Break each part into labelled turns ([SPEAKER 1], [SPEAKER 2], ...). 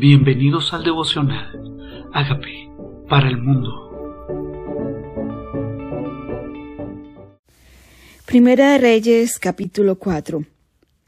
[SPEAKER 1] Bienvenidos al devocional. Hágame para el mundo.
[SPEAKER 2] Primera de Reyes, capítulo 4.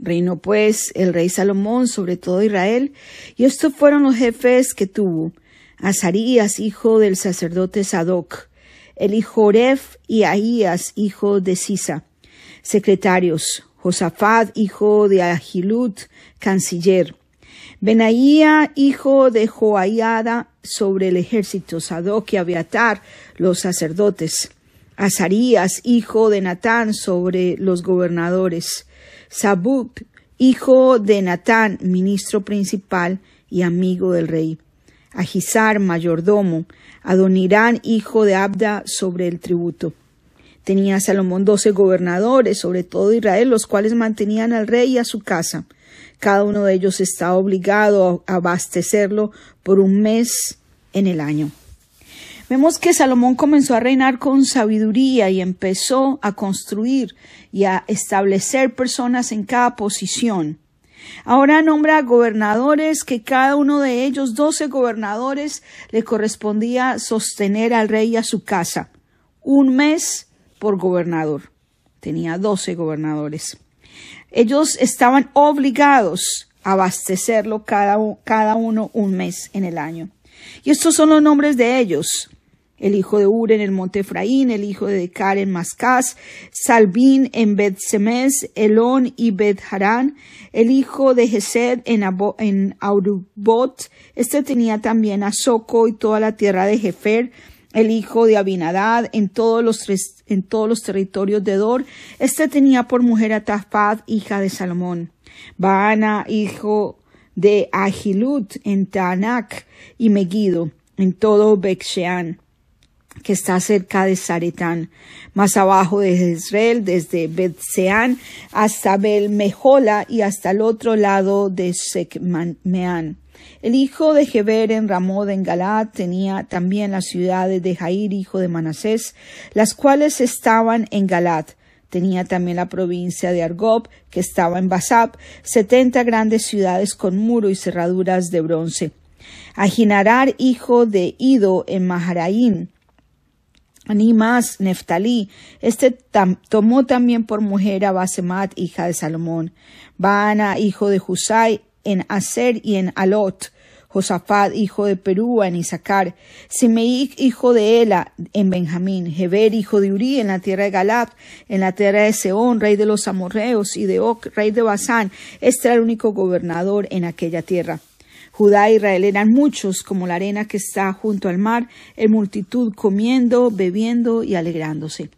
[SPEAKER 2] Reinó pues el rey Salomón sobre todo Israel, y estos fueron los jefes que tuvo: Azarías, hijo del sacerdote Sadoc, el hijo Oref y Ahías, hijo de Sisa, secretarios, Josafat, hijo de Ahilut, canciller, Benaía, hijo de Joaiada, sobre el ejército, Sadoc y Abiatar, los sacerdotes, Azarías, hijo de Natán, sobre los gobernadores, Sabuk, hijo de Natán, ministro principal y amigo del rey, Agisar, mayordomo, Adonirán, hijo de Abda, sobre el tributo. Tenía Salomón doce gobernadores sobre todo Israel, los cuales mantenían al rey y a su casa. Cada uno de ellos está obligado a abastecerlo por un mes en el año. Vemos que Salomón comenzó a reinar con sabiduría y empezó a construir y a establecer personas en cada posición. Ahora nombra gobernadores que cada uno de ellos, doce gobernadores, le correspondía sostener al rey y a su casa. Un mes por gobernador. Tenía doce gobernadores. Ellos estaban obligados a abastecerlo cada, cada uno un mes en el año. Y estos son los nombres de ellos. El hijo de Ur en el monte Efraín, el hijo de Decar en Mascás, Salvín en Bet Semes, Elón y Bet Harán, el hijo de Gesed en, en Aurubot. Este tenía también a Soco y toda la tierra de Jefer, el hijo de Abinadad en todos los, en todos los territorios de Dor. Este tenía por mujer a Tafad, hija de Salomón. Baana, hijo de Ahilut en Taanak y Megido, en todo Bekshean, que está cerca de Zaretán, más abajo de Jezreel, desde Betseán hasta Belmejola y hasta el otro lado de Sekmeán el hijo de Geber en Ramod en Galad tenía también las ciudades de Jair, hijo de Manasés, las cuales estaban en Galad. Tenía también la provincia de Argob, que estaba en Basab, setenta grandes ciudades con muro y cerraduras de bronce. Ajinarar, hijo de Ido en Maharaín, Animas, Neftalí, este tomó también por mujer a Basemat, hija de Salomón. Baana, hijo de Husai, en Aser y en Alot, Josafat, hijo de Perú, en Isaacar, Simeí, hijo de Ela, en Benjamín, Heber, hijo de Uri, en la tierra de Galad, en la tierra de Seón, rey de los amorreos, y de Oc, rey de Basán. Este era el único gobernador en aquella tierra. Judá e Israel eran muchos, como la arena que está junto al mar, en multitud comiendo, bebiendo y alegrándose.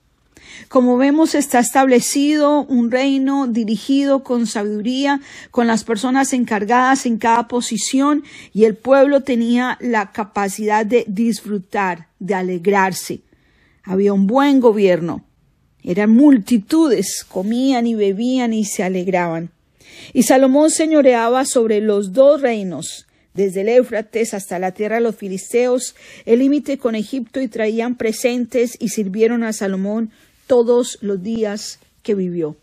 [SPEAKER 2] Como vemos, está establecido un reino dirigido con sabiduría, con las personas encargadas en cada posición, y el pueblo tenía la capacidad de disfrutar, de alegrarse. Había un buen gobierno. Eran multitudes, comían y bebían y se alegraban. Y Salomón señoreaba sobre los dos reinos, desde el Éufrates hasta la tierra de los filisteos, el límite con Egipto, y traían presentes y sirvieron a Salomón todos los días que vivió.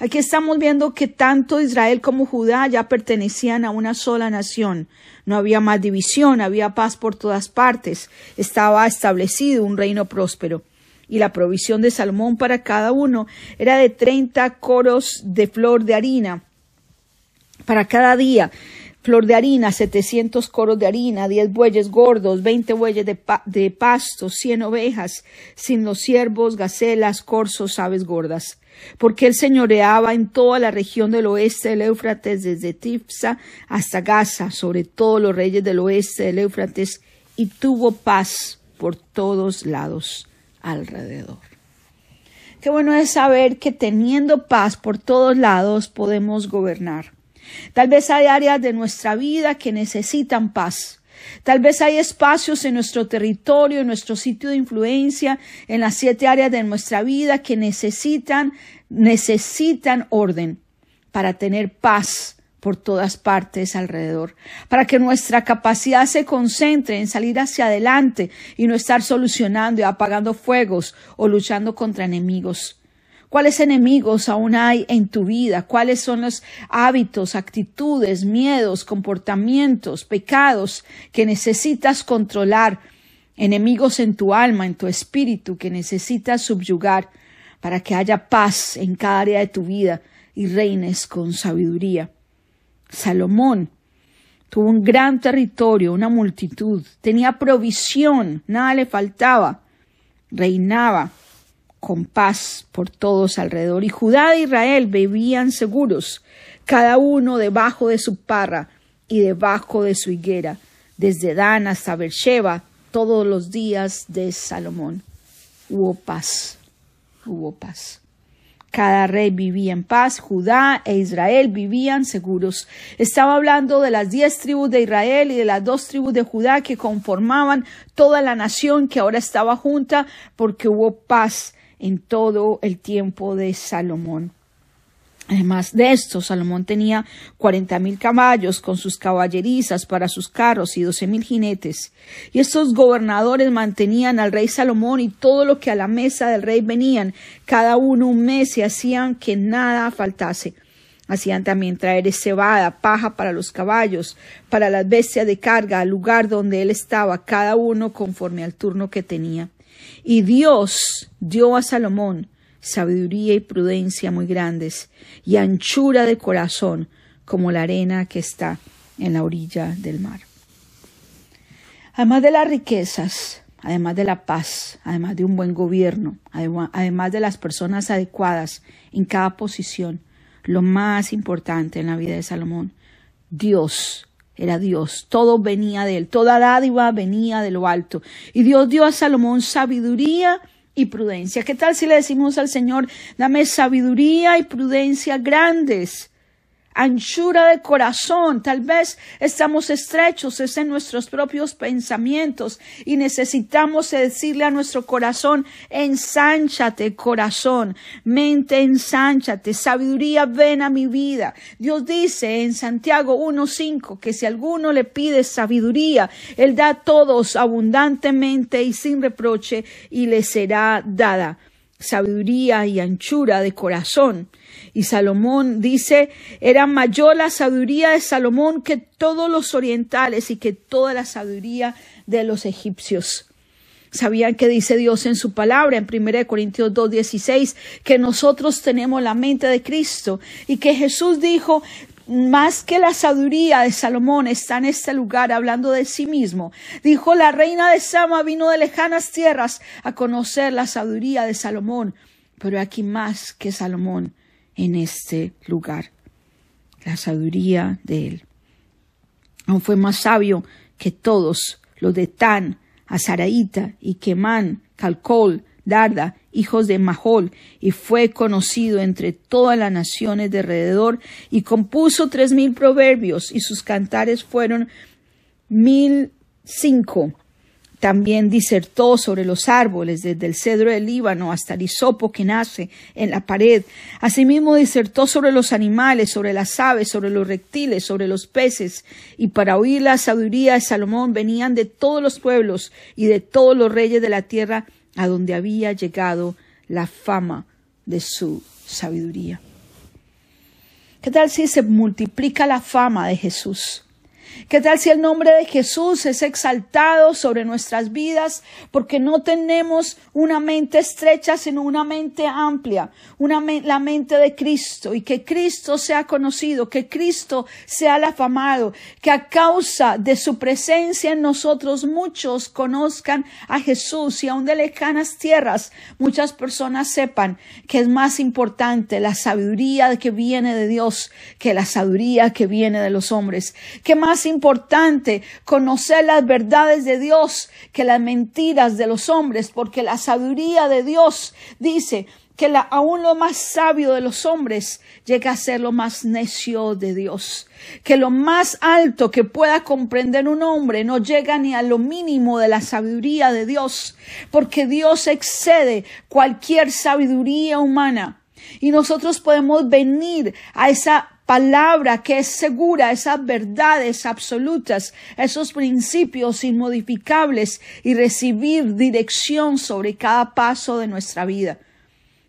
[SPEAKER 2] Aquí estamos viendo que tanto Israel como Judá ya pertenecían a una sola nación. No había más división, había paz por todas partes. Estaba establecido un reino próspero. Y la provisión de Salomón para cada uno era de treinta coros de flor de harina para cada día flor de harina, setecientos coros de harina, diez bueyes gordos, veinte bueyes de, de pasto, cien ovejas, sin los ciervos, gacelas, corzos, aves gordas. Porque él señoreaba en toda la región del oeste del Éufrates, desde Tifsa hasta Gaza, sobre todos los reyes del oeste del Éufrates, y tuvo paz por todos lados alrededor. Qué bueno es saber que teniendo paz por todos lados podemos gobernar. Tal vez hay áreas de nuestra vida que necesitan paz. Tal vez hay espacios en nuestro territorio, en nuestro sitio de influencia, en las siete áreas de nuestra vida que necesitan, necesitan orden para tener paz por todas partes alrededor, para que nuestra capacidad se concentre en salir hacia adelante y no estar solucionando y apagando fuegos o luchando contra enemigos. ¿Cuáles enemigos aún hay en tu vida? ¿Cuáles son los hábitos, actitudes, miedos, comportamientos, pecados que necesitas controlar? Enemigos en tu alma, en tu espíritu que necesitas subyugar para que haya paz en cada área de tu vida y reines con sabiduría. Salomón tuvo un gran territorio, una multitud, tenía provisión, nada le faltaba, reinaba con paz por todos alrededor. Y Judá e Israel vivían seguros, cada uno debajo de su parra y debajo de su higuera, desde Dan hasta Beersheba, todos los días de Salomón. Hubo paz, hubo paz. Cada rey vivía en paz, Judá e Israel vivían seguros. Estaba hablando de las diez tribus de Israel y de las dos tribus de Judá que conformaban toda la nación que ahora estaba junta porque hubo paz en todo el tiempo de Salomón. Además de esto, Salomón tenía cuarenta mil caballos con sus caballerizas para sus carros y doce mil jinetes. Y estos gobernadores mantenían al rey Salomón y todo lo que a la mesa del rey venían, cada uno un mes y hacían que nada faltase. Hacían también traer cebada, paja para los caballos, para las bestias de carga, al lugar donde él estaba, cada uno conforme al turno que tenía. Y Dios dio a Salomón sabiduría y prudencia muy grandes, y anchura de corazón como la arena que está en la orilla del mar. Además de las riquezas, además de la paz, además de un buen gobierno, además de las personas adecuadas en cada posición, lo más importante en la vida de Salomón, Dios era Dios, todo venía de él, toda dádiva venía de lo alto. Y Dios dio a Salomón sabiduría y prudencia. ¿Qué tal si le decimos al Señor, dame sabiduría y prudencia grandes? Anchura de corazón. Tal vez estamos estrechos es en nuestros propios pensamientos y necesitamos decirle a nuestro corazón, ensánchate corazón, mente ensánchate, sabiduría ven a mi vida. Dios dice en Santiago 1.5 que si alguno le pide sabiduría, Él da a todos abundantemente y sin reproche y le será dada sabiduría y anchura de corazón. Y Salomón dice, era mayor la sabiduría de Salomón que todos los orientales y que toda la sabiduría de los egipcios. Sabían que dice Dios en su palabra en 1 Corintios 2.16 que nosotros tenemos la mente de Cristo y que Jesús dijo, más que la sabiduría de Salomón está en este lugar hablando de sí mismo. Dijo, la reina de Sama vino de lejanas tierras a conocer la sabiduría de Salomón, pero aquí más que Salomón en este lugar. La sabiduría de él. Aún fue más sabio que todos los de Tan, Azaraíta y Quemán, Calcol, Darda, hijos de Mahol, y fue conocido entre todas las naciones de alrededor, y compuso tres mil proverbios, y sus cantares fueron mil cinco. También disertó sobre los árboles, desde el cedro del Líbano hasta el hisopo que nace en la pared. Asimismo disertó sobre los animales, sobre las aves, sobre los reptiles, sobre los peces. Y para oír la sabiduría de Salomón venían de todos los pueblos y de todos los reyes de la tierra a donde había llegado la fama de su sabiduría. ¿Qué tal si se multiplica la fama de Jesús? ¿Qué tal si el nombre de Jesús es exaltado sobre nuestras vidas porque no tenemos una mente estrecha, sino una mente amplia, una la mente de Cristo. Y que Cristo sea conocido, que Cristo sea el afamado, que a causa de su presencia en nosotros muchos conozcan a Jesús. Y aun de lejanas tierras muchas personas sepan que es más importante la sabiduría que viene de Dios que la sabiduría que viene de los hombres, que más importante conocer las verdades de Dios que las mentiras de los hombres, porque la sabiduría de Dios dice que aún lo más sabio de los hombres llega a ser lo más necio de Dios, que lo más alto que pueda comprender un hombre no llega ni a lo mínimo de la sabiduría de Dios, porque Dios excede cualquier sabiduría humana. Y nosotros podemos venir a esa palabra que es segura, esas verdades absolutas, esos principios inmodificables y recibir dirección sobre cada paso de nuestra vida.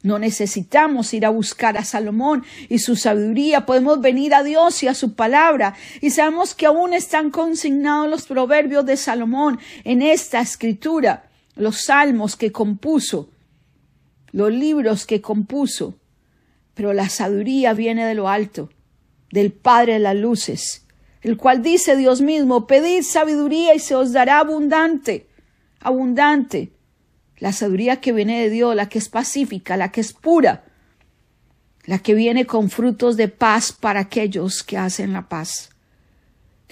[SPEAKER 2] No necesitamos ir a buscar a Salomón y su sabiduría. Podemos venir a Dios y a su palabra. Y sabemos que aún están consignados los proverbios de Salomón en esta escritura, los salmos que compuso, los libros que compuso. Pero la sabiduría viene de lo alto, del Padre de las luces, el cual dice Dios mismo, pedid sabiduría y se os dará abundante, abundante. La sabiduría que viene de Dios, la que es pacífica, la que es pura, la que viene con frutos de paz para aquellos que hacen la paz.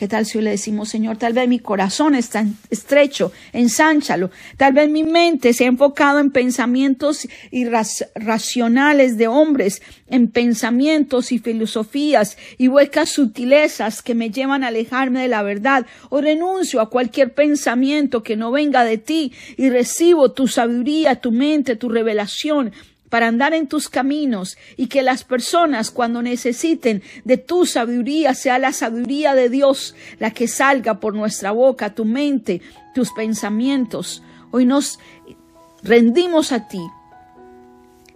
[SPEAKER 2] ¿Qué tal si le decimos, Señor, tal vez mi corazón está estrecho, ensánchalo, tal vez mi mente se ha enfocado en pensamientos irracionales de hombres, en pensamientos y filosofías y huecas sutilezas que me llevan a alejarme de la verdad, o renuncio a cualquier pensamiento que no venga de ti y recibo tu sabiduría, tu mente, tu revelación, para andar en tus caminos y que las personas cuando necesiten de tu sabiduría sea la sabiduría de Dios la que salga por nuestra boca, tu mente, tus pensamientos. Hoy nos rendimos a ti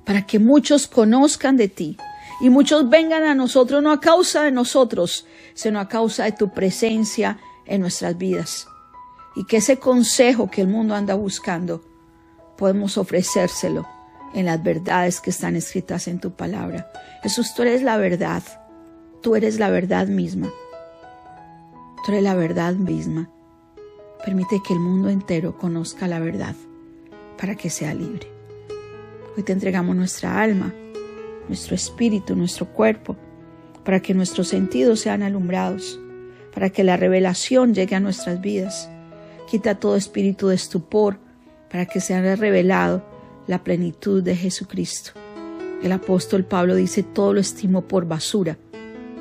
[SPEAKER 2] para que muchos conozcan de ti y muchos vengan a nosotros no a causa de nosotros, sino a causa de tu presencia en nuestras vidas. Y que ese consejo que el mundo anda buscando, podemos ofrecérselo en las verdades que están escritas en tu palabra. Jesús, tú eres la verdad. Tú eres la verdad misma. Tú eres la verdad misma. Permite que el mundo entero conozca la verdad para que sea libre. Hoy te entregamos nuestra alma, nuestro espíritu, nuestro cuerpo, para que nuestros sentidos sean alumbrados, para que la revelación llegue a nuestras vidas. Quita todo espíritu de estupor, para que sea revelado la plenitud de Jesucristo. El apóstol Pablo dice, todo lo estimo por basura.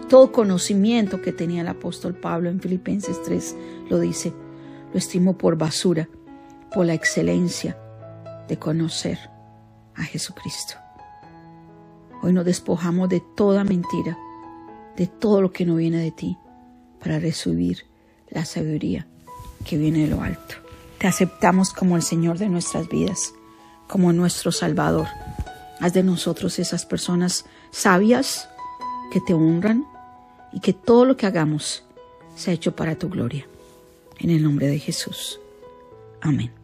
[SPEAKER 2] Todo conocimiento que tenía el apóstol Pablo en Filipenses 3 lo dice, lo estimo por basura, por la excelencia de conocer a Jesucristo. Hoy nos despojamos de toda mentira, de todo lo que no viene de ti, para recibir la sabiduría que viene de lo alto. Te aceptamos como el Señor de nuestras vidas como nuestro Salvador. Haz de nosotros esas personas sabias que te honran y que todo lo que hagamos sea hecho para tu gloria. En el nombre de Jesús. Amén.